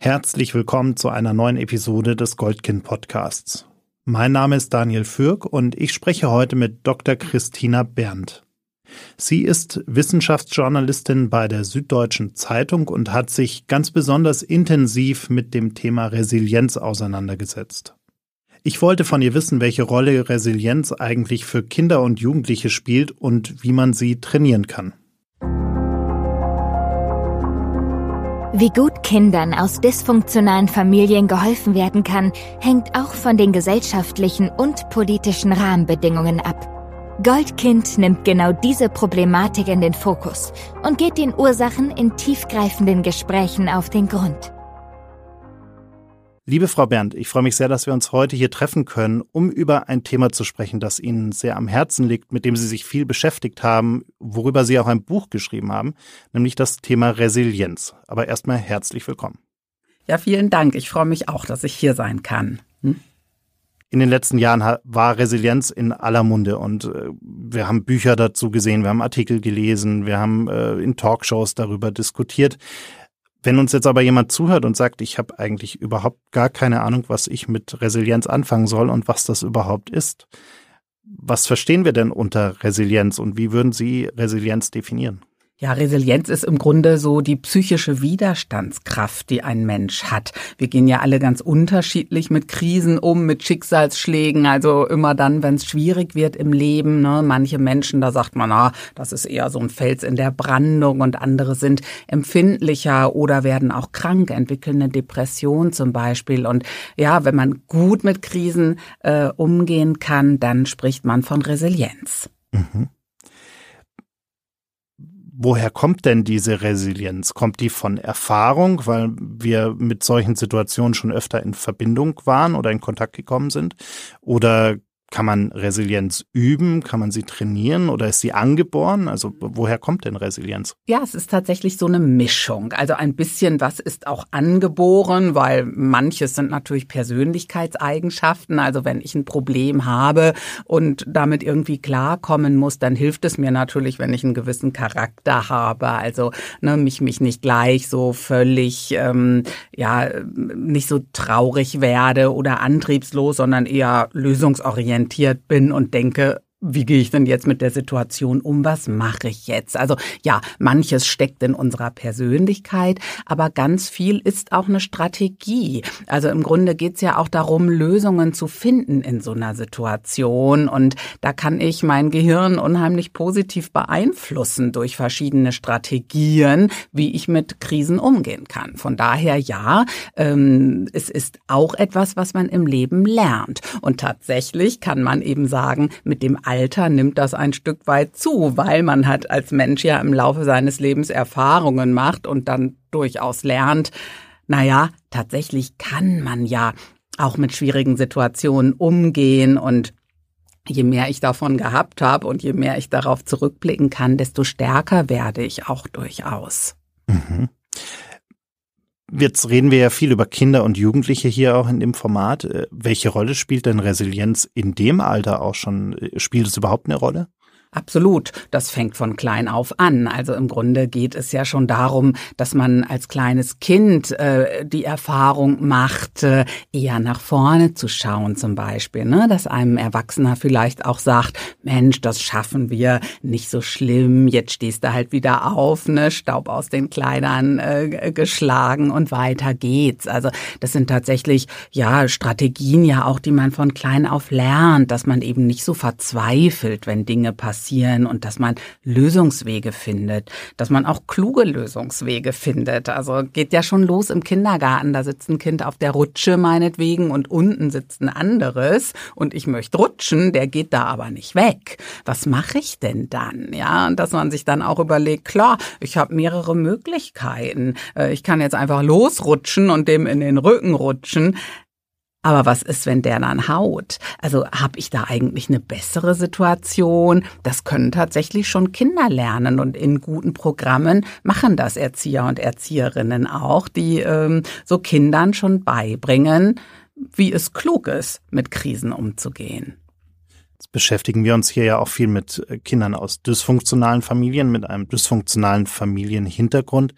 Herzlich willkommen zu einer neuen Episode des Goldkind Podcasts. Mein Name ist Daniel Fürk und ich spreche heute mit Dr. Christina Berndt. Sie ist Wissenschaftsjournalistin bei der Süddeutschen Zeitung und hat sich ganz besonders intensiv mit dem Thema Resilienz auseinandergesetzt. Ich wollte von ihr wissen, welche Rolle Resilienz eigentlich für Kinder und Jugendliche spielt und wie man sie trainieren kann. Wie gut Kindern aus dysfunktionalen Familien geholfen werden kann, hängt auch von den gesellschaftlichen und politischen Rahmenbedingungen ab. Goldkind nimmt genau diese Problematik in den Fokus und geht den Ursachen in tiefgreifenden Gesprächen auf den Grund. Liebe Frau Berndt, ich freue mich sehr, dass wir uns heute hier treffen können, um über ein Thema zu sprechen, das Ihnen sehr am Herzen liegt, mit dem Sie sich viel beschäftigt haben, worüber Sie auch ein Buch geschrieben haben, nämlich das Thema Resilienz. Aber erstmal herzlich willkommen. Ja, vielen Dank. Ich freue mich auch, dass ich hier sein kann. Hm? In den letzten Jahren war Resilienz in aller Munde und äh, wir haben Bücher dazu gesehen, wir haben Artikel gelesen, wir haben äh, in Talkshows darüber diskutiert. Wenn uns jetzt aber jemand zuhört und sagt, ich habe eigentlich überhaupt gar keine Ahnung, was ich mit Resilienz anfangen soll und was das überhaupt ist, was verstehen wir denn unter Resilienz und wie würden Sie Resilienz definieren? Ja, Resilienz ist im Grunde so die psychische Widerstandskraft, die ein Mensch hat. Wir gehen ja alle ganz unterschiedlich mit Krisen um, mit Schicksalsschlägen. Also immer dann, wenn es schwierig wird im Leben. Ne? Manche Menschen, da sagt man, ah, das ist eher so ein Fels in der Brandung und andere sind empfindlicher oder werden auch krank, entwickeln eine Depression zum Beispiel. Und ja, wenn man gut mit Krisen äh, umgehen kann, dann spricht man von Resilienz. Mhm. Woher kommt denn diese Resilienz? Kommt die von Erfahrung, weil wir mit solchen Situationen schon öfter in Verbindung waren oder in Kontakt gekommen sind? Oder kann man Resilienz üben? Kann man sie trainieren oder ist sie angeboren? Also woher kommt denn Resilienz? Ja, es ist tatsächlich so eine Mischung. Also ein bisschen was ist auch angeboren, weil manches sind natürlich Persönlichkeitseigenschaften. Also wenn ich ein Problem habe und damit irgendwie klarkommen muss, dann hilft es mir natürlich, wenn ich einen gewissen Charakter habe. Also ne, mich mich nicht gleich so völlig ähm, ja nicht so traurig werde oder antriebslos, sondern eher lösungsorientiert orientiert bin und denke, wie gehe ich denn jetzt mit der Situation um? Was mache ich jetzt? Also ja, manches steckt in unserer Persönlichkeit, aber ganz viel ist auch eine Strategie. Also im Grunde geht es ja auch darum, Lösungen zu finden in so einer Situation. Und da kann ich mein Gehirn unheimlich positiv beeinflussen durch verschiedene Strategien, wie ich mit Krisen umgehen kann. Von daher ja, ähm, es ist auch etwas, was man im Leben lernt. Und tatsächlich kann man eben sagen, mit dem Alter nimmt das ein Stück weit zu, weil man hat als Mensch ja im Laufe seines Lebens Erfahrungen macht und dann durchaus lernt, naja, tatsächlich kann man ja auch mit schwierigen Situationen umgehen und je mehr ich davon gehabt habe und je mehr ich darauf zurückblicken kann, desto stärker werde ich auch durchaus. Mhm. Jetzt reden wir ja viel über Kinder und Jugendliche hier auch in dem Format. Äh, welche Rolle spielt denn Resilienz in dem Alter auch schon? Äh, spielt es überhaupt eine Rolle? Absolut. Das fängt von klein auf an. Also im Grunde geht es ja schon darum, dass man als kleines Kind äh, die Erfahrung macht, äh, eher nach vorne zu schauen zum Beispiel. Ne? Dass einem Erwachsener vielleicht auch sagt, Mensch, das schaffen wir, nicht so schlimm, jetzt stehst du halt wieder auf, ne? Staub aus den Kleidern äh, geschlagen und weiter geht's. Also das sind tatsächlich ja Strategien ja auch, die man von klein auf lernt, dass man eben nicht so verzweifelt, wenn Dinge passieren passieren und dass man Lösungswege findet, dass man auch kluge Lösungswege findet. Also geht ja schon los im Kindergarten. Da sitzt ein Kind auf der Rutsche meinetwegen und unten sitzt ein anderes und ich möchte rutschen, der geht da aber nicht weg. Was mache ich denn dann? Ja, und dass man sich dann auch überlegt, klar, ich habe mehrere Möglichkeiten. Äh, ich kann jetzt einfach losrutschen und dem in den Rücken rutschen. Aber was ist, wenn der dann haut? Also habe ich da eigentlich eine bessere Situation? Das können tatsächlich schon Kinder lernen und in guten Programmen machen das Erzieher und Erzieherinnen auch, die ähm, so Kindern schon beibringen, wie es klug ist, mit Krisen umzugehen. Jetzt beschäftigen wir uns hier ja auch viel mit äh, Kindern aus dysfunktionalen Familien, mit einem dysfunktionalen Familienhintergrund.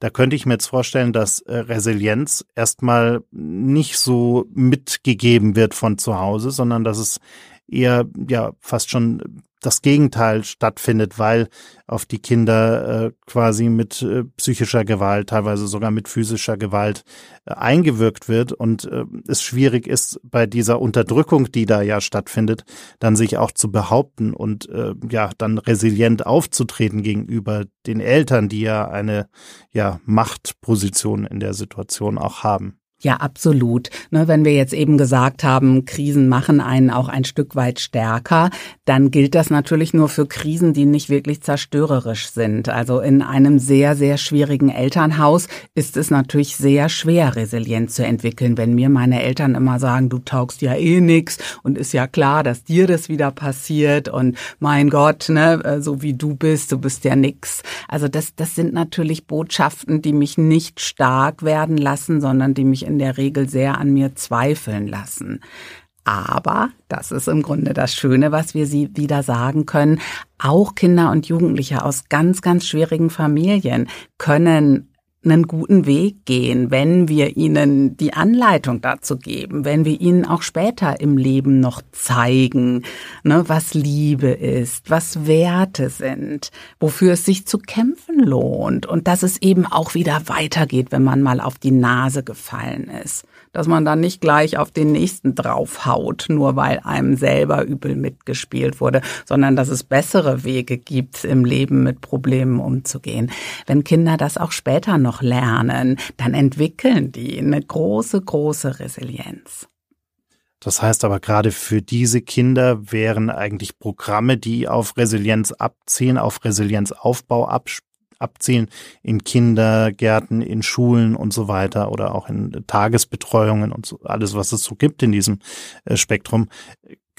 Da könnte ich mir jetzt vorstellen, dass äh, Resilienz erstmal nicht so mitgegeben wird von zu Hause, sondern dass es eher ja fast schon das Gegenteil stattfindet, weil auf die Kinder äh, quasi mit äh, psychischer Gewalt, teilweise sogar mit physischer Gewalt äh, eingewirkt wird und äh, es schwierig ist, bei dieser Unterdrückung, die da ja stattfindet, dann sich auch zu behaupten und äh, ja dann resilient aufzutreten gegenüber den Eltern, die ja eine ja Machtposition in der Situation auch haben. Ja, absolut. Ne, wenn wir jetzt eben gesagt haben, Krisen machen einen auch ein Stück weit stärker, dann gilt das natürlich nur für Krisen, die nicht wirklich zerstörerisch sind. Also in einem sehr, sehr schwierigen Elternhaus ist es natürlich sehr schwer, resilient zu entwickeln. Wenn mir meine Eltern immer sagen, du taugst ja eh nix und ist ja klar, dass dir das wieder passiert und mein Gott, ne, äh, so wie du bist, du bist ja nix. Also das, das sind natürlich Botschaften, die mich nicht stark werden lassen, sondern die mich in der Regel sehr an mir zweifeln lassen. Aber, das ist im Grunde das Schöne, was wir sie wieder sagen können, auch Kinder und Jugendliche aus ganz, ganz schwierigen Familien können einen guten Weg gehen, wenn wir ihnen die Anleitung dazu geben, wenn wir ihnen auch später im Leben noch zeigen, ne, was Liebe ist, was Werte sind, wofür es sich zu kämpfen lohnt und dass es eben auch wieder weitergeht, wenn man mal auf die Nase gefallen ist dass man dann nicht gleich auf den nächsten draufhaut, nur weil einem selber übel mitgespielt wurde, sondern dass es bessere Wege gibt, im Leben mit Problemen umzugehen. Wenn Kinder das auch später noch lernen, dann entwickeln die eine große, große Resilienz. Das heißt aber gerade für diese Kinder wären eigentlich Programme, die auf Resilienz abziehen, auf Resilienzaufbau abspielen abzielen in Kindergärten, in Schulen und so weiter oder auch in Tagesbetreuungen und so, alles, was es so gibt in diesem äh, Spektrum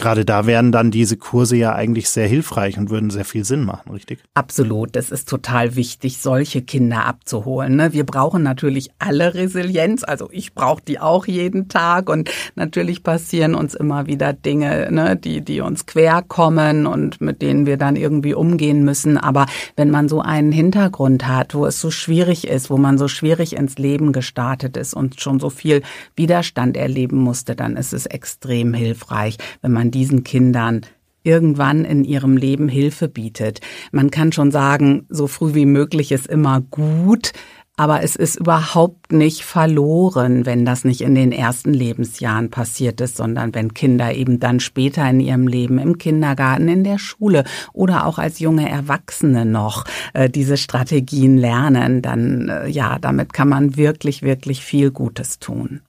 gerade da wären dann diese Kurse ja eigentlich sehr hilfreich und würden sehr viel Sinn machen, richtig? Absolut. Es ist total wichtig, solche Kinder abzuholen. Ne? Wir brauchen natürlich alle Resilienz. Also ich brauche die auch jeden Tag und natürlich passieren uns immer wieder Dinge, ne, die, die uns quer und mit denen wir dann irgendwie umgehen müssen. Aber wenn man so einen Hintergrund hat, wo es so schwierig ist, wo man so schwierig ins Leben gestartet ist und schon so viel Widerstand erleben musste, dann ist es extrem hilfreich, wenn man diesen Kindern irgendwann in ihrem Leben Hilfe bietet. Man kann schon sagen, so früh wie möglich ist immer gut, aber es ist überhaupt nicht verloren, wenn das nicht in den ersten Lebensjahren passiert ist, sondern wenn Kinder eben dann später in ihrem Leben im Kindergarten, in der Schule oder auch als junge Erwachsene noch äh, diese Strategien lernen, dann äh, ja, damit kann man wirklich, wirklich viel Gutes tun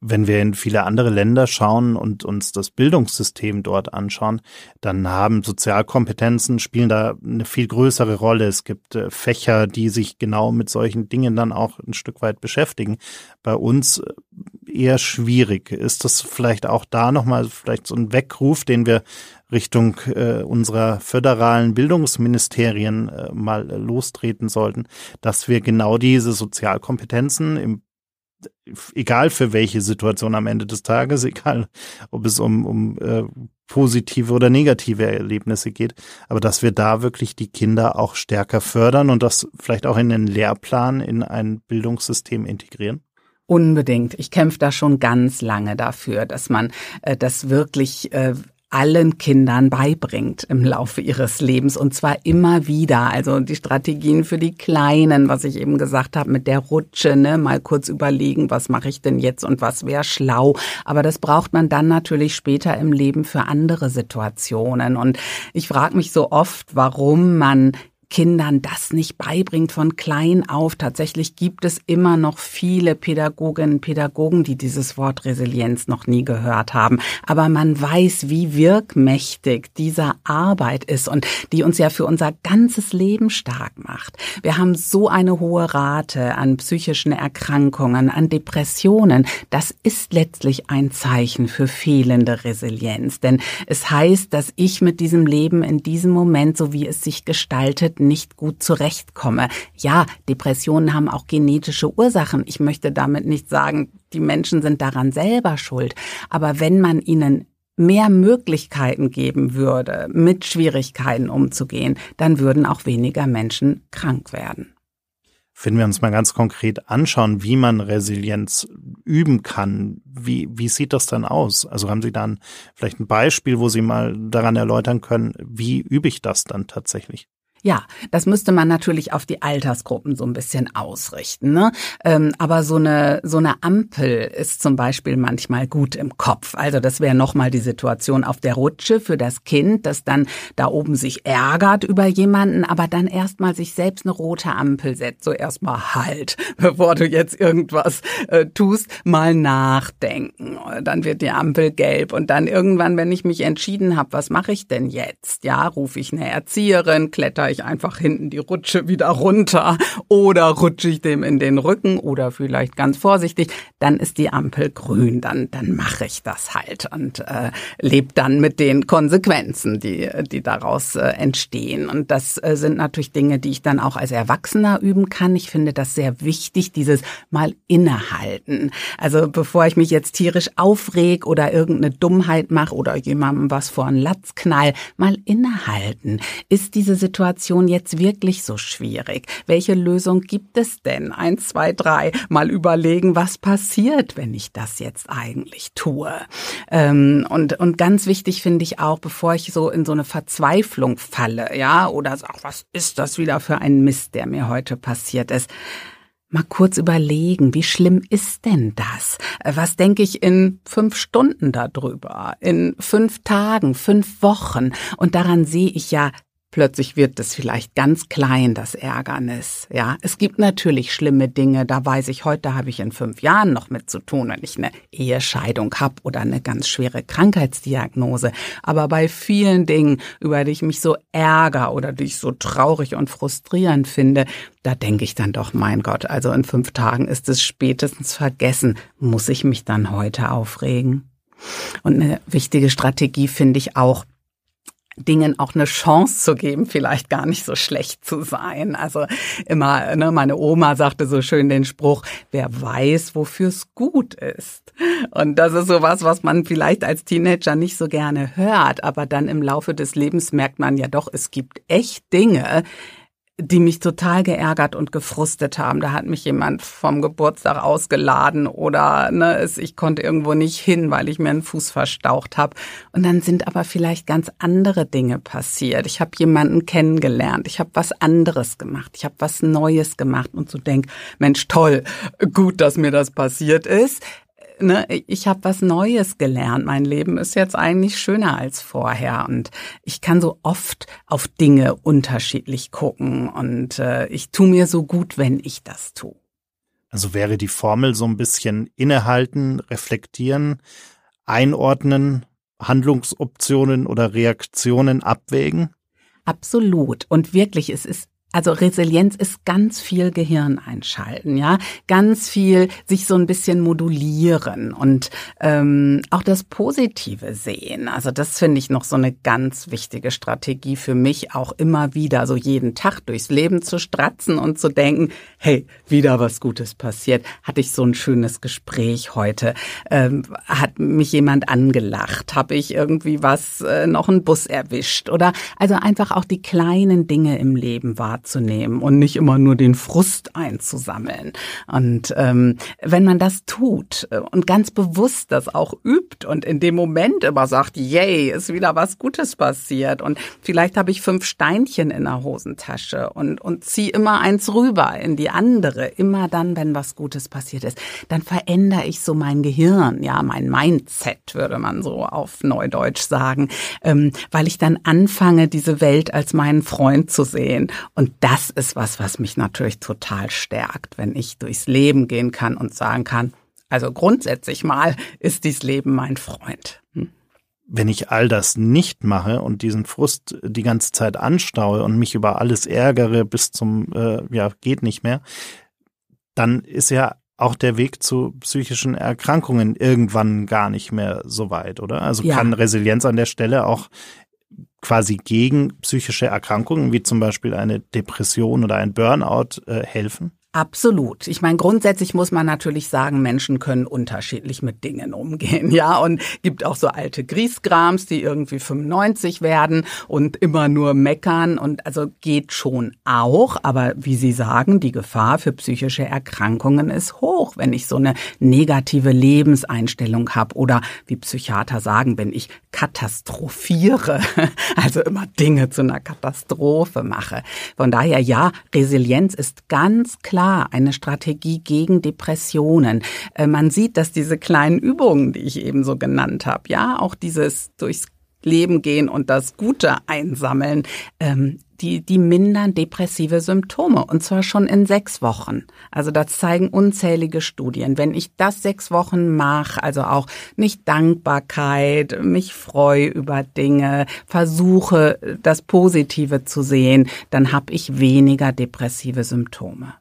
wenn wir in viele andere Länder schauen und uns das Bildungssystem dort anschauen, dann haben Sozialkompetenzen spielen da eine viel größere Rolle. Es gibt äh, Fächer, die sich genau mit solchen Dingen dann auch ein Stück weit beschäftigen. Bei uns äh, eher schwierig. Ist das vielleicht auch da nochmal vielleicht so ein Weckruf, den wir Richtung äh, unserer föderalen Bildungsministerien äh, mal lostreten sollten, dass wir genau diese Sozialkompetenzen im egal für welche Situation am Ende des Tages, egal ob es um, um äh, positive oder negative Erlebnisse geht, aber dass wir da wirklich die Kinder auch stärker fördern und das vielleicht auch in den Lehrplan, in ein Bildungssystem integrieren? Unbedingt. Ich kämpfe da schon ganz lange dafür, dass man äh, das wirklich äh, allen Kindern beibringt im Laufe ihres Lebens und zwar immer wieder. Also die Strategien für die Kleinen, was ich eben gesagt habe mit der Rutsche, ne, mal kurz überlegen, was mache ich denn jetzt und was wäre schlau. Aber das braucht man dann natürlich später im Leben für andere Situationen. Und ich frage mich so oft, warum man Kindern das nicht beibringt von klein auf. Tatsächlich gibt es immer noch viele Pädagoginnen und Pädagogen, die dieses Wort Resilienz noch nie gehört haben. Aber man weiß, wie wirkmächtig diese Arbeit ist und die uns ja für unser ganzes Leben stark macht. Wir haben so eine hohe Rate an psychischen Erkrankungen, an Depressionen. Das ist letztlich ein Zeichen für fehlende Resilienz. Denn es heißt, dass ich mit diesem Leben in diesem Moment, so wie es sich gestaltet, nicht gut zurechtkomme. Ja, Depressionen haben auch genetische Ursachen. Ich möchte damit nicht sagen, die Menschen sind daran selber schuld. Aber wenn man ihnen mehr Möglichkeiten geben würde, mit Schwierigkeiten umzugehen, dann würden auch weniger Menschen krank werden. Wenn wir uns mal ganz konkret anschauen, wie man Resilienz üben kann, wie, wie sieht das dann aus? Also haben Sie dann vielleicht ein Beispiel, wo Sie mal daran erläutern können, wie übe ich das dann tatsächlich? Ja, das müsste man natürlich auf die Altersgruppen so ein bisschen ausrichten. Ne? Ähm, aber so eine so eine Ampel ist zum Beispiel manchmal gut im Kopf. Also das wäre nochmal die Situation auf der Rutsche für das Kind, das dann da oben sich ärgert über jemanden, aber dann erstmal sich selbst eine rote Ampel setzt. So erstmal halt, bevor du jetzt irgendwas äh, tust, mal nachdenken. Dann wird die Ampel gelb und dann irgendwann, wenn ich mich entschieden habe, was mache ich denn jetzt? Ja, rufe ich eine Erzieherin, kletter ich einfach hinten die Rutsche wieder runter oder rutsche ich dem in den Rücken oder vielleicht ganz vorsichtig, dann ist die Ampel grün, dann, dann mache ich das halt und äh, lebe dann mit den Konsequenzen, die, die daraus äh, entstehen. Und das äh, sind natürlich Dinge, die ich dann auch als Erwachsener üben kann. Ich finde das sehr wichtig, dieses mal innehalten. Also bevor ich mich jetzt tierisch aufreg oder irgendeine Dummheit mache oder jemandem was vor einen Latz knall, mal innehalten. Ist diese Situation Situation jetzt wirklich so schwierig? Welche Lösung gibt es denn? Eins, zwei, drei. Mal überlegen, was passiert, wenn ich das jetzt eigentlich tue. Ähm, und, und ganz wichtig finde ich auch, bevor ich so in so eine Verzweiflung falle, ja, oder ach, was ist das wieder für ein Mist, der mir heute passiert ist? mal kurz überlegen, wie schlimm ist denn das? Was denke ich in fünf Stunden darüber, in fünf Tagen, fünf Wochen? Und daran sehe ich ja Plötzlich wird es vielleicht ganz klein, das Ärgernis. Ja, es gibt natürlich schlimme Dinge. Da weiß ich, heute habe ich in fünf Jahren noch mit zu tun, wenn ich eine Ehescheidung habe oder eine ganz schwere Krankheitsdiagnose. Aber bei vielen Dingen, über die ich mich so ärger oder die ich so traurig und frustrierend finde, da denke ich dann doch, mein Gott, also in fünf Tagen ist es spätestens vergessen. Muss ich mich dann heute aufregen? Und eine wichtige Strategie finde ich auch, Dingen auch eine Chance zu geben, vielleicht gar nicht so schlecht zu sein. Also immer, ne, meine Oma sagte so schön den Spruch, wer weiß, wofür es gut ist. Und das ist sowas, was man vielleicht als Teenager nicht so gerne hört, aber dann im Laufe des Lebens merkt man ja doch, es gibt echt Dinge, die mich total geärgert und gefrustet haben. Da hat mich jemand vom Geburtstag ausgeladen oder ne, ich konnte irgendwo nicht hin, weil ich mir einen Fuß verstaucht habe. Und dann sind aber vielleicht ganz andere Dinge passiert. Ich habe jemanden kennengelernt, ich habe was anderes gemacht, ich habe was Neues gemacht und so denk, Mensch, toll, gut, dass mir das passiert ist ne, ich habe was Neues gelernt. Mein Leben ist jetzt eigentlich schöner als vorher und ich kann so oft auf Dinge unterschiedlich gucken und äh, ich tu mir so gut, wenn ich das tue. Also wäre die Formel so ein bisschen innehalten, reflektieren, einordnen, Handlungsoptionen oder Reaktionen abwägen? Absolut. Und wirklich, es ist also Resilienz ist ganz viel Gehirn einschalten, ja, ganz viel sich so ein bisschen modulieren und ähm, auch das Positive sehen. Also das finde ich noch so eine ganz wichtige Strategie für mich, auch immer wieder so jeden Tag durchs Leben zu stratzen und zu denken, hey, wieder was Gutes passiert. Hatte ich so ein schönes Gespräch heute? Ähm, hat mich jemand angelacht? Habe ich irgendwie was äh, noch einen Bus erwischt? Oder also einfach auch die kleinen Dinge im Leben wahr wahrzunehmen und nicht immer nur den Frust einzusammeln. Und ähm, wenn man das tut und ganz bewusst das auch übt und in dem Moment immer sagt, yay, ist wieder was Gutes passiert und vielleicht habe ich fünf Steinchen in der Hosentasche und, und ziehe immer eins rüber in die andere, immer dann, wenn was Gutes passiert ist, dann verändere ich so mein Gehirn, ja, mein Mindset, würde man so auf Neudeutsch sagen, ähm, weil ich dann anfange, diese Welt als meinen Freund zu sehen. Und und das ist was, was mich natürlich total stärkt, wenn ich durchs Leben gehen kann und sagen kann, also grundsätzlich mal ist dies Leben mein Freund. Hm. Wenn ich all das nicht mache und diesen Frust die ganze Zeit anstaue und mich über alles ärgere bis zum, äh, ja, geht nicht mehr, dann ist ja auch der Weg zu psychischen Erkrankungen irgendwann gar nicht mehr so weit, oder? Also ja. kann Resilienz an der Stelle auch quasi gegen psychische Erkrankungen wie zum Beispiel eine Depression oder ein Burnout äh, helfen? Absolut. Ich meine, grundsätzlich muss man natürlich sagen, Menschen können unterschiedlich mit Dingen umgehen, ja. Und gibt auch so alte Griesgrams, die irgendwie 95 werden und immer nur meckern und also geht schon auch. Aber wie Sie sagen, die Gefahr für psychische Erkrankungen ist hoch, wenn ich so eine negative Lebenseinstellung habe oder wie Psychiater sagen, wenn ich katastrophiere, also immer Dinge zu einer Katastrophe mache. Von daher ja, Resilienz ist ganz klar klar eine Strategie gegen Depressionen. Äh, man sieht, dass diese kleinen Übungen, die ich eben so genannt habe, ja, auch dieses durchs Leben gehen und das Gute einsammeln, ähm, die, die mindern depressive Symptome und zwar schon in sechs Wochen. Also das zeigen unzählige Studien. Wenn ich das sechs Wochen mache, also auch nicht Dankbarkeit, mich freue über Dinge, versuche das Positive zu sehen, dann habe ich weniger depressive Symptome.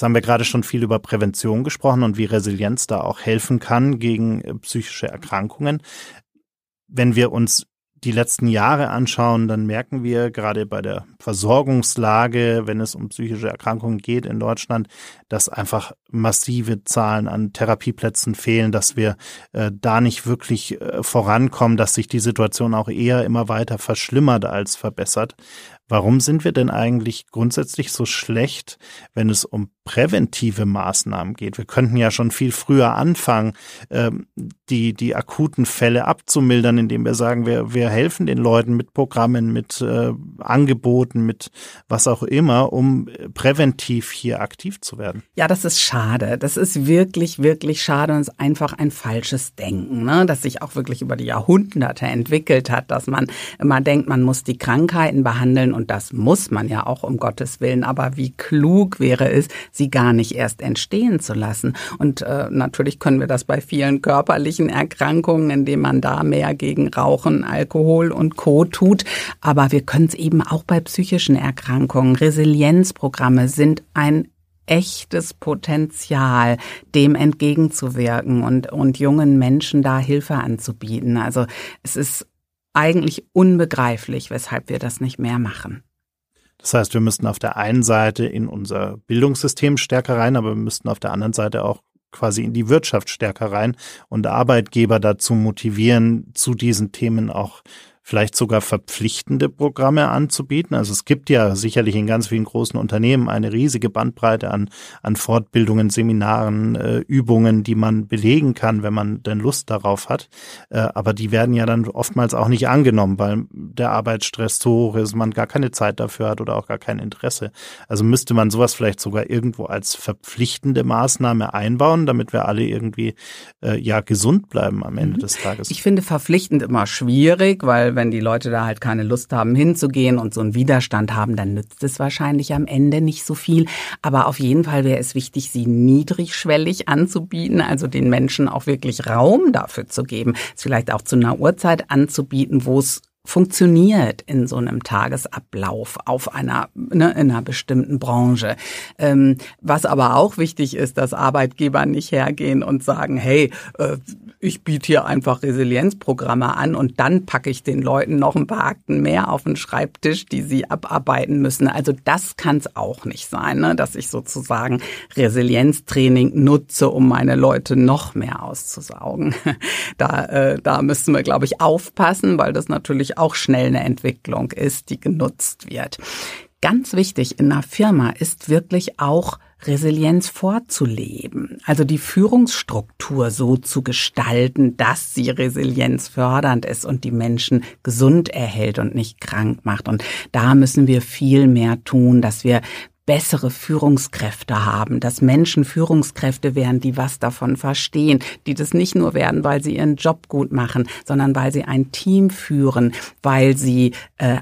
Jetzt haben wir gerade schon viel über Prävention gesprochen und wie Resilienz da auch helfen kann gegen äh, psychische Erkrankungen. Wenn wir uns die letzten Jahre anschauen, dann merken wir gerade bei der Versorgungslage, wenn es um psychische Erkrankungen geht in Deutschland, dass einfach massive Zahlen an Therapieplätzen fehlen, dass wir äh, da nicht wirklich äh, vorankommen, dass sich die Situation auch eher immer weiter verschlimmert als verbessert. Warum sind wir denn eigentlich grundsätzlich so schlecht, wenn es um präventive Maßnahmen geht? Wir könnten ja schon viel früher anfangen, ähm, die, die akuten Fälle abzumildern, indem wir sagen, wir, wir helfen den Leuten mit Programmen, mit äh, Angeboten, mit was auch immer, um präventiv hier aktiv zu werden. Ja, das ist schade. Das ist wirklich, wirklich schade und ist einfach ein falsches Denken, ne? das sich auch wirklich über die Jahrhunderte entwickelt hat, dass man immer denkt, man muss die Krankheiten behandeln und das muss man ja auch um Gottes Willen, aber wie klug wäre es, sie gar nicht erst entstehen zu lassen. Und äh, natürlich können wir das bei vielen körperlichen Erkrankungen, indem man da mehr gegen Rauchen, Alkohol und Co. tut. Aber wir können es eben auch bei psychischen Erkrankungen. Resilienzprogramme sind ein echtes Potenzial, dem entgegenzuwirken und, und jungen Menschen da Hilfe anzubieten. Also es ist eigentlich unbegreiflich, weshalb wir das nicht mehr machen. Das heißt, wir müssten auf der einen Seite in unser Bildungssystem stärker rein, aber wir müssten auf der anderen Seite auch quasi in die Wirtschaft stärker rein und Arbeitgeber dazu motivieren, zu diesen Themen auch vielleicht sogar verpflichtende Programme anzubieten. Also es gibt ja sicherlich in ganz vielen großen Unternehmen eine riesige Bandbreite an, an Fortbildungen, Seminaren, äh, Übungen, die man belegen kann, wenn man denn Lust darauf hat. Äh, aber die werden ja dann oftmals auch nicht angenommen, weil der Arbeitsstress so hoch ist, man gar keine Zeit dafür hat oder auch gar kein Interesse. Also müsste man sowas vielleicht sogar irgendwo als verpflichtende Maßnahme einbauen, damit wir alle irgendwie äh, ja gesund bleiben am Ende mhm. des Tages. Ich finde verpflichtend immer schwierig, weil wenn die Leute da halt keine Lust haben hinzugehen und so einen Widerstand haben, dann nützt es wahrscheinlich am Ende nicht so viel. Aber auf jeden Fall wäre es wichtig, sie niedrigschwellig anzubieten, also den Menschen auch wirklich Raum dafür zu geben, es vielleicht auch zu einer Uhrzeit anzubieten, wo es funktioniert in so einem Tagesablauf auf einer, ne, in einer bestimmten Branche. Ähm, was aber auch wichtig ist, dass Arbeitgeber nicht hergehen und sagen, hey, äh, ich biete hier einfach Resilienzprogramme an und dann packe ich den Leuten noch ein paar Akten mehr auf den Schreibtisch, die sie abarbeiten müssen. Also das kann es auch nicht sein, ne? dass ich sozusagen Resilienztraining nutze, um meine Leute noch mehr auszusaugen. Da, äh, da müssen wir, glaube ich, aufpassen, weil das natürlich auch schnell eine Entwicklung ist, die genutzt wird. Ganz wichtig in einer Firma ist wirklich auch Resilienz vorzuleben, also die Führungsstruktur so zu gestalten, dass sie resilienzfördernd ist und die Menschen gesund erhält und nicht krank macht. Und da müssen wir viel mehr tun, dass wir bessere Führungskräfte haben, dass Menschen Führungskräfte werden, die was davon verstehen, die das nicht nur werden, weil sie ihren Job gut machen, sondern weil sie ein Team führen, weil sie äh,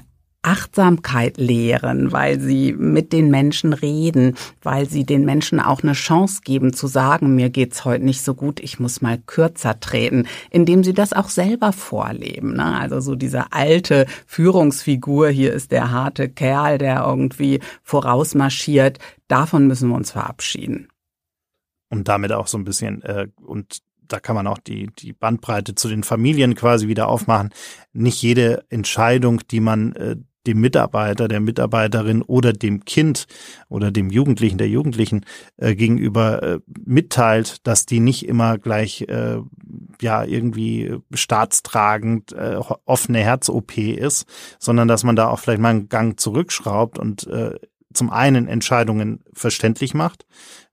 Achtsamkeit lehren, weil sie mit den Menschen reden, weil sie den Menschen auch eine Chance geben zu sagen, mir geht's heute nicht so gut, ich muss mal kürzer treten, indem sie das auch selber vorleben. Ne? Also so diese alte Führungsfigur, hier ist der harte Kerl, der irgendwie vorausmarschiert, davon müssen wir uns verabschieden. Und damit auch so ein bisschen äh, und da kann man auch die, die Bandbreite zu den Familien quasi wieder aufmachen. Nicht jede Entscheidung, die man äh, dem Mitarbeiter, der Mitarbeiterin oder dem Kind oder dem Jugendlichen, der Jugendlichen äh, gegenüber äh, mitteilt, dass die nicht immer gleich äh, ja irgendwie staatstragend äh, offene Herz-OP ist, sondern dass man da auch vielleicht mal einen Gang zurückschraubt und äh, zum einen Entscheidungen verständlich macht,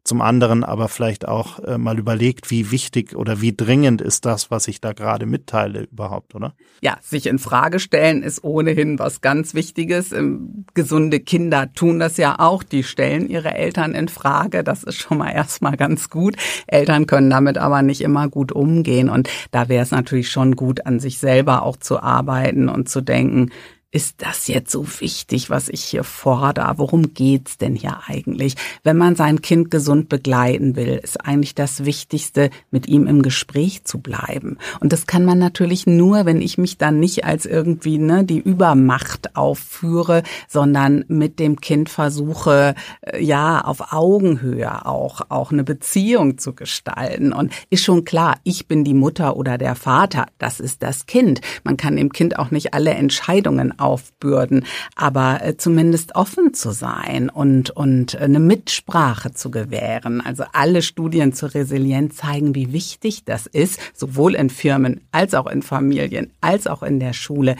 zum anderen aber vielleicht auch äh, mal überlegt, wie wichtig oder wie dringend ist das, was ich da gerade mitteile überhaupt, oder? Ja, sich in Frage stellen ist ohnehin was ganz Wichtiges. Ähm, gesunde Kinder tun das ja auch. Die stellen ihre Eltern in Frage. Das ist schon mal erstmal ganz gut. Eltern können damit aber nicht immer gut umgehen. Und da wäre es natürlich schon gut, an sich selber auch zu arbeiten und zu denken, ist das jetzt so wichtig, was ich hier fordere? Worum geht's denn hier eigentlich? Wenn man sein Kind gesund begleiten will, ist eigentlich das Wichtigste, mit ihm im Gespräch zu bleiben. Und das kann man natürlich nur, wenn ich mich dann nicht als irgendwie ne, die Übermacht aufführe, sondern mit dem Kind versuche, äh, ja, auf Augenhöhe auch, auch eine Beziehung zu gestalten. Und ist schon klar, ich bin die Mutter oder der Vater, das ist das Kind. Man kann dem Kind auch nicht alle Entscheidungen aufbürden, aber äh, zumindest offen zu sein und, und eine Mitsprache zu gewähren. Also alle Studien zur Resilienz zeigen, wie wichtig das ist, sowohl in Firmen als auch in Familien, als auch in der Schule,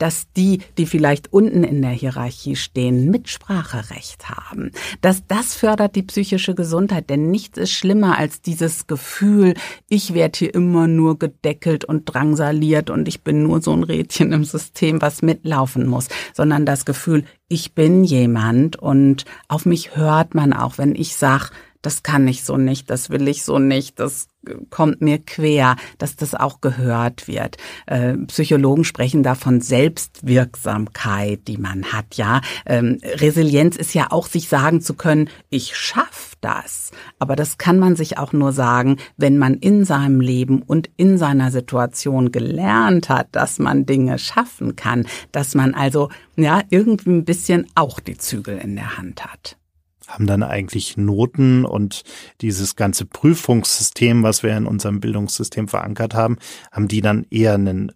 dass die, die vielleicht unten in der Hierarchie stehen, Mitspracherecht haben. Dass das fördert die psychische Gesundheit, denn nichts ist schlimmer als dieses Gefühl, ich werde hier immer nur gedeckelt und drangsaliert und ich bin nur so ein Rädchen im System, was mitlaufen muss, sondern das Gefühl, ich bin jemand und auf mich hört man auch, wenn ich sag, das kann ich so nicht, das will ich so nicht, das kommt mir quer, dass das auch gehört wird. Äh, Psychologen sprechen da von Selbstwirksamkeit, die man hat, ja. Ähm, Resilienz ist ja auch, sich sagen zu können, ich schaff das. Aber das kann man sich auch nur sagen, wenn man in seinem Leben und in seiner Situation gelernt hat, dass man Dinge schaffen kann, dass man also, ja, irgendwie ein bisschen auch die Zügel in der Hand hat haben dann eigentlich Noten und dieses ganze Prüfungssystem, was wir in unserem Bildungssystem verankert haben, haben die dann eher einen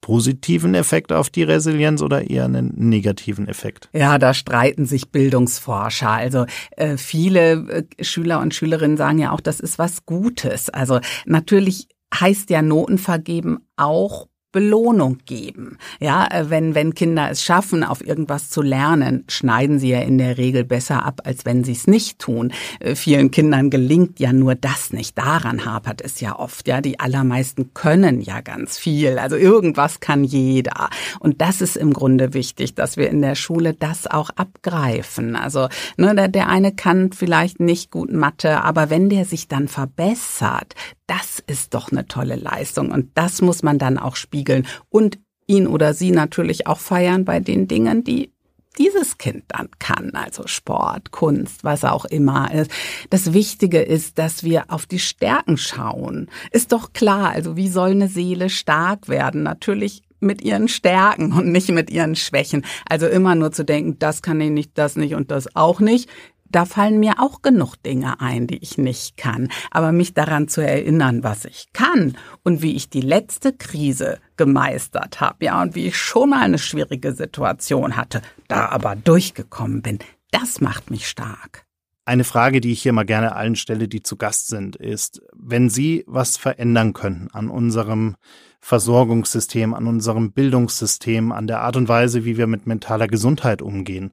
positiven Effekt auf die Resilienz oder eher einen negativen Effekt? Ja, da streiten sich Bildungsforscher. Also äh, viele äh, Schüler und Schülerinnen sagen ja auch, das ist was Gutes. Also natürlich heißt ja Noten vergeben auch Belohnung geben. Ja, äh, wenn, wenn Kinder es schaffen, auf irgendwas zu lernen, schneiden sie ja in der Regel besser ab, als wenn sie es nicht tun. Äh, vielen Kindern gelingt ja nur das nicht. Daran hapert es ja oft. Ja, die allermeisten können ja ganz viel. Also irgendwas kann jeder. Und das ist im Grunde wichtig, dass wir in der Schule das auch abgreifen. Also, ne, der, der eine kann vielleicht nicht gut Mathe, aber wenn der sich dann verbessert, das ist doch eine tolle Leistung und das muss man dann auch spiegeln und ihn oder sie natürlich auch feiern bei den Dingen, die dieses Kind dann kann, also Sport, Kunst, was auch immer ist. Das Wichtige ist, dass wir auf die Stärken schauen. Ist doch klar, also wie soll eine Seele stark werden? Natürlich mit ihren Stärken und nicht mit ihren Schwächen. Also immer nur zu denken, das kann ich nicht, das nicht und das auch nicht da fallen mir auch genug Dinge ein, die ich nicht kann. Aber mich daran zu erinnern, was ich kann und wie ich die letzte Krise gemeistert habe, ja, und wie ich schon mal eine schwierige Situation hatte, da aber durchgekommen bin, das macht mich stark. Eine Frage, die ich hier mal gerne allen stelle, die zu Gast sind, ist, wenn Sie was verändern könnten an unserem Versorgungssystem, an unserem Bildungssystem, an der Art und Weise, wie wir mit mentaler Gesundheit umgehen,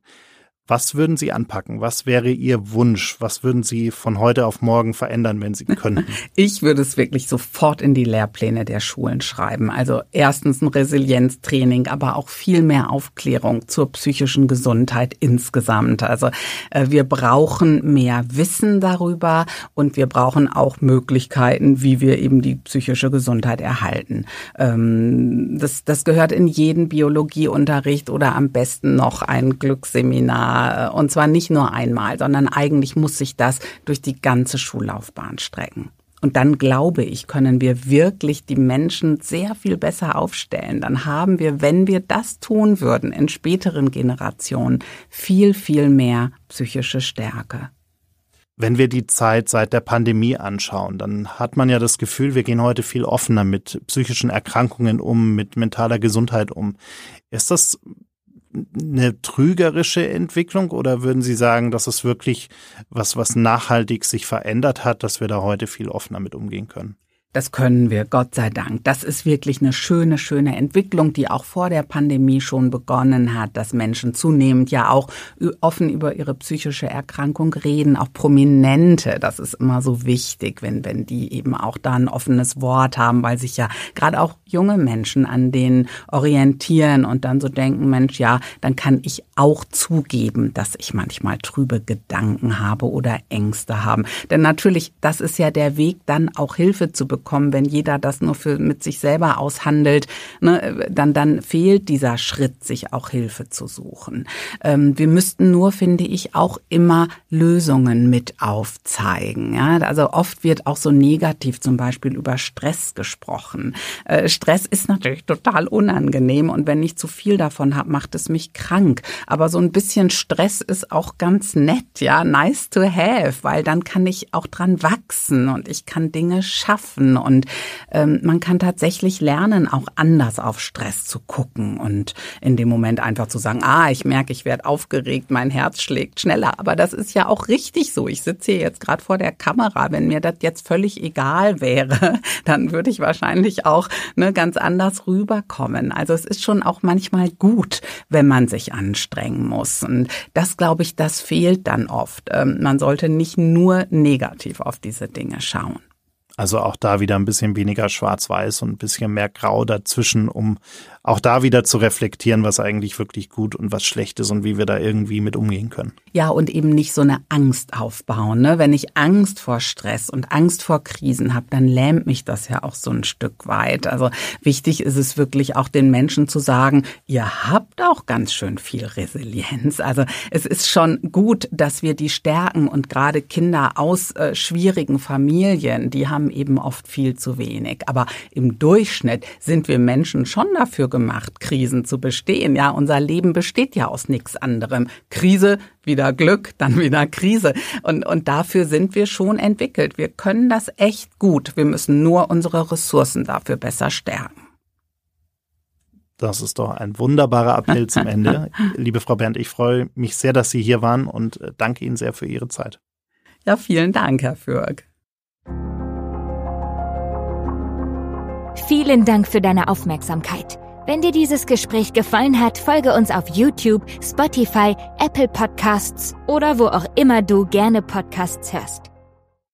was würden Sie anpacken? Was wäre Ihr Wunsch? Was würden Sie von heute auf morgen verändern, wenn Sie könnten? Ich würde es wirklich sofort in die Lehrpläne der Schulen schreiben. Also erstens ein Resilienztraining, aber auch viel mehr Aufklärung zur psychischen Gesundheit insgesamt. Also äh, wir brauchen mehr Wissen darüber und wir brauchen auch Möglichkeiten, wie wir eben die psychische Gesundheit erhalten. Ähm, das, das gehört in jeden Biologieunterricht oder am besten noch ein Glücksseminar äh, und zwar nicht nur einmal, sondern eigentlich muss sich das durch die ganze Schullaufbahn strecken. Und dann glaube ich, können wir wirklich die Menschen sehr viel besser aufstellen. Dann haben wir, wenn wir das tun würden, in späteren Generationen viel, viel mehr psychische Stärke. Wenn wir die Zeit seit der Pandemie anschauen, dann hat man ja das Gefühl, wir gehen heute viel offener mit psychischen Erkrankungen um, mit mentaler Gesundheit um. Ist das eine trügerische Entwicklung oder würden Sie sagen, dass es wirklich was, was nachhaltig sich verändert hat, dass wir da heute viel offener mit umgehen können? Das können wir, Gott sei Dank. Das ist wirklich eine schöne, schöne Entwicklung, die auch vor der Pandemie schon begonnen hat, dass Menschen zunehmend ja auch offen über ihre psychische Erkrankung reden, auch Prominente. Das ist immer so wichtig, wenn, wenn die eben auch da ein offenes Wort haben, weil sich ja gerade auch junge Menschen an denen orientieren und dann so denken, Mensch, ja, dann kann ich auch zugeben, dass ich manchmal trübe Gedanken habe oder Ängste haben. Denn natürlich, das ist ja der Weg, dann auch Hilfe zu bekommen bekommen, wenn jeder das nur für mit sich selber aushandelt, ne, dann, dann fehlt dieser Schritt, sich auch Hilfe zu suchen. Ähm, wir müssten nur, finde ich, auch immer Lösungen mit aufzeigen. Ja? Also oft wird auch so negativ zum Beispiel über Stress gesprochen. Äh, Stress ist natürlich total unangenehm und wenn ich zu viel davon habe, macht es mich krank. Aber so ein bisschen Stress ist auch ganz nett, ja, nice to have, weil dann kann ich auch dran wachsen und ich kann Dinge schaffen und ähm, man kann tatsächlich lernen, auch anders auf Stress zu gucken und in dem Moment einfach zu sagen, ah, ich merke, ich werde aufgeregt, mein Herz schlägt schneller. Aber das ist ja auch richtig so. Ich sitze hier jetzt gerade vor der Kamera. Wenn mir das jetzt völlig egal wäre, dann würde ich wahrscheinlich auch ne, ganz anders rüberkommen. Also es ist schon auch manchmal gut, wenn man sich anstrengen muss. Und das, glaube ich, das fehlt dann oft. Ähm, man sollte nicht nur negativ auf diese Dinge schauen. Also auch da wieder ein bisschen weniger schwarz-weiß und ein bisschen mehr grau dazwischen, um auch da wieder zu reflektieren, was eigentlich wirklich gut und was schlecht ist und wie wir da irgendwie mit umgehen können. Ja, und eben nicht so eine Angst aufbauen. Ne? Wenn ich Angst vor Stress und Angst vor Krisen habe, dann lähmt mich das ja auch so ein Stück weit. Also wichtig ist es wirklich auch den Menschen zu sagen, ihr habt auch ganz schön viel Resilienz. Also es ist schon gut, dass wir die stärken und gerade Kinder aus äh, schwierigen Familien, die haben eben oft viel zu wenig. Aber im Durchschnitt sind wir Menschen schon dafür gemacht, Krisen zu bestehen. Ja, unser Leben besteht ja aus nichts anderem. Krise, wieder Glück, dann wieder Krise. Und, und dafür sind wir schon entwickelt. Wir können das echt gut. Wir müssen nur unsere Ressourcen dafür besser stärken. Das ist doch ein wunderbarer Appell zum Ende. Liebe Frau Bernd, ich freue mich sehr, dass Sie hier waren und äh, danke Ihnen sehr für Ihre Zeit. Ja, vielen Dank, Herr Fürk. Vielen Dank für deine Aufmerksamkeit. Wenn dir dieses Gespräch gefallen hat, folge uns auf YouTube, Spotify, Apple Podcasts oder wo auch immer du gerne Podcasts hörst.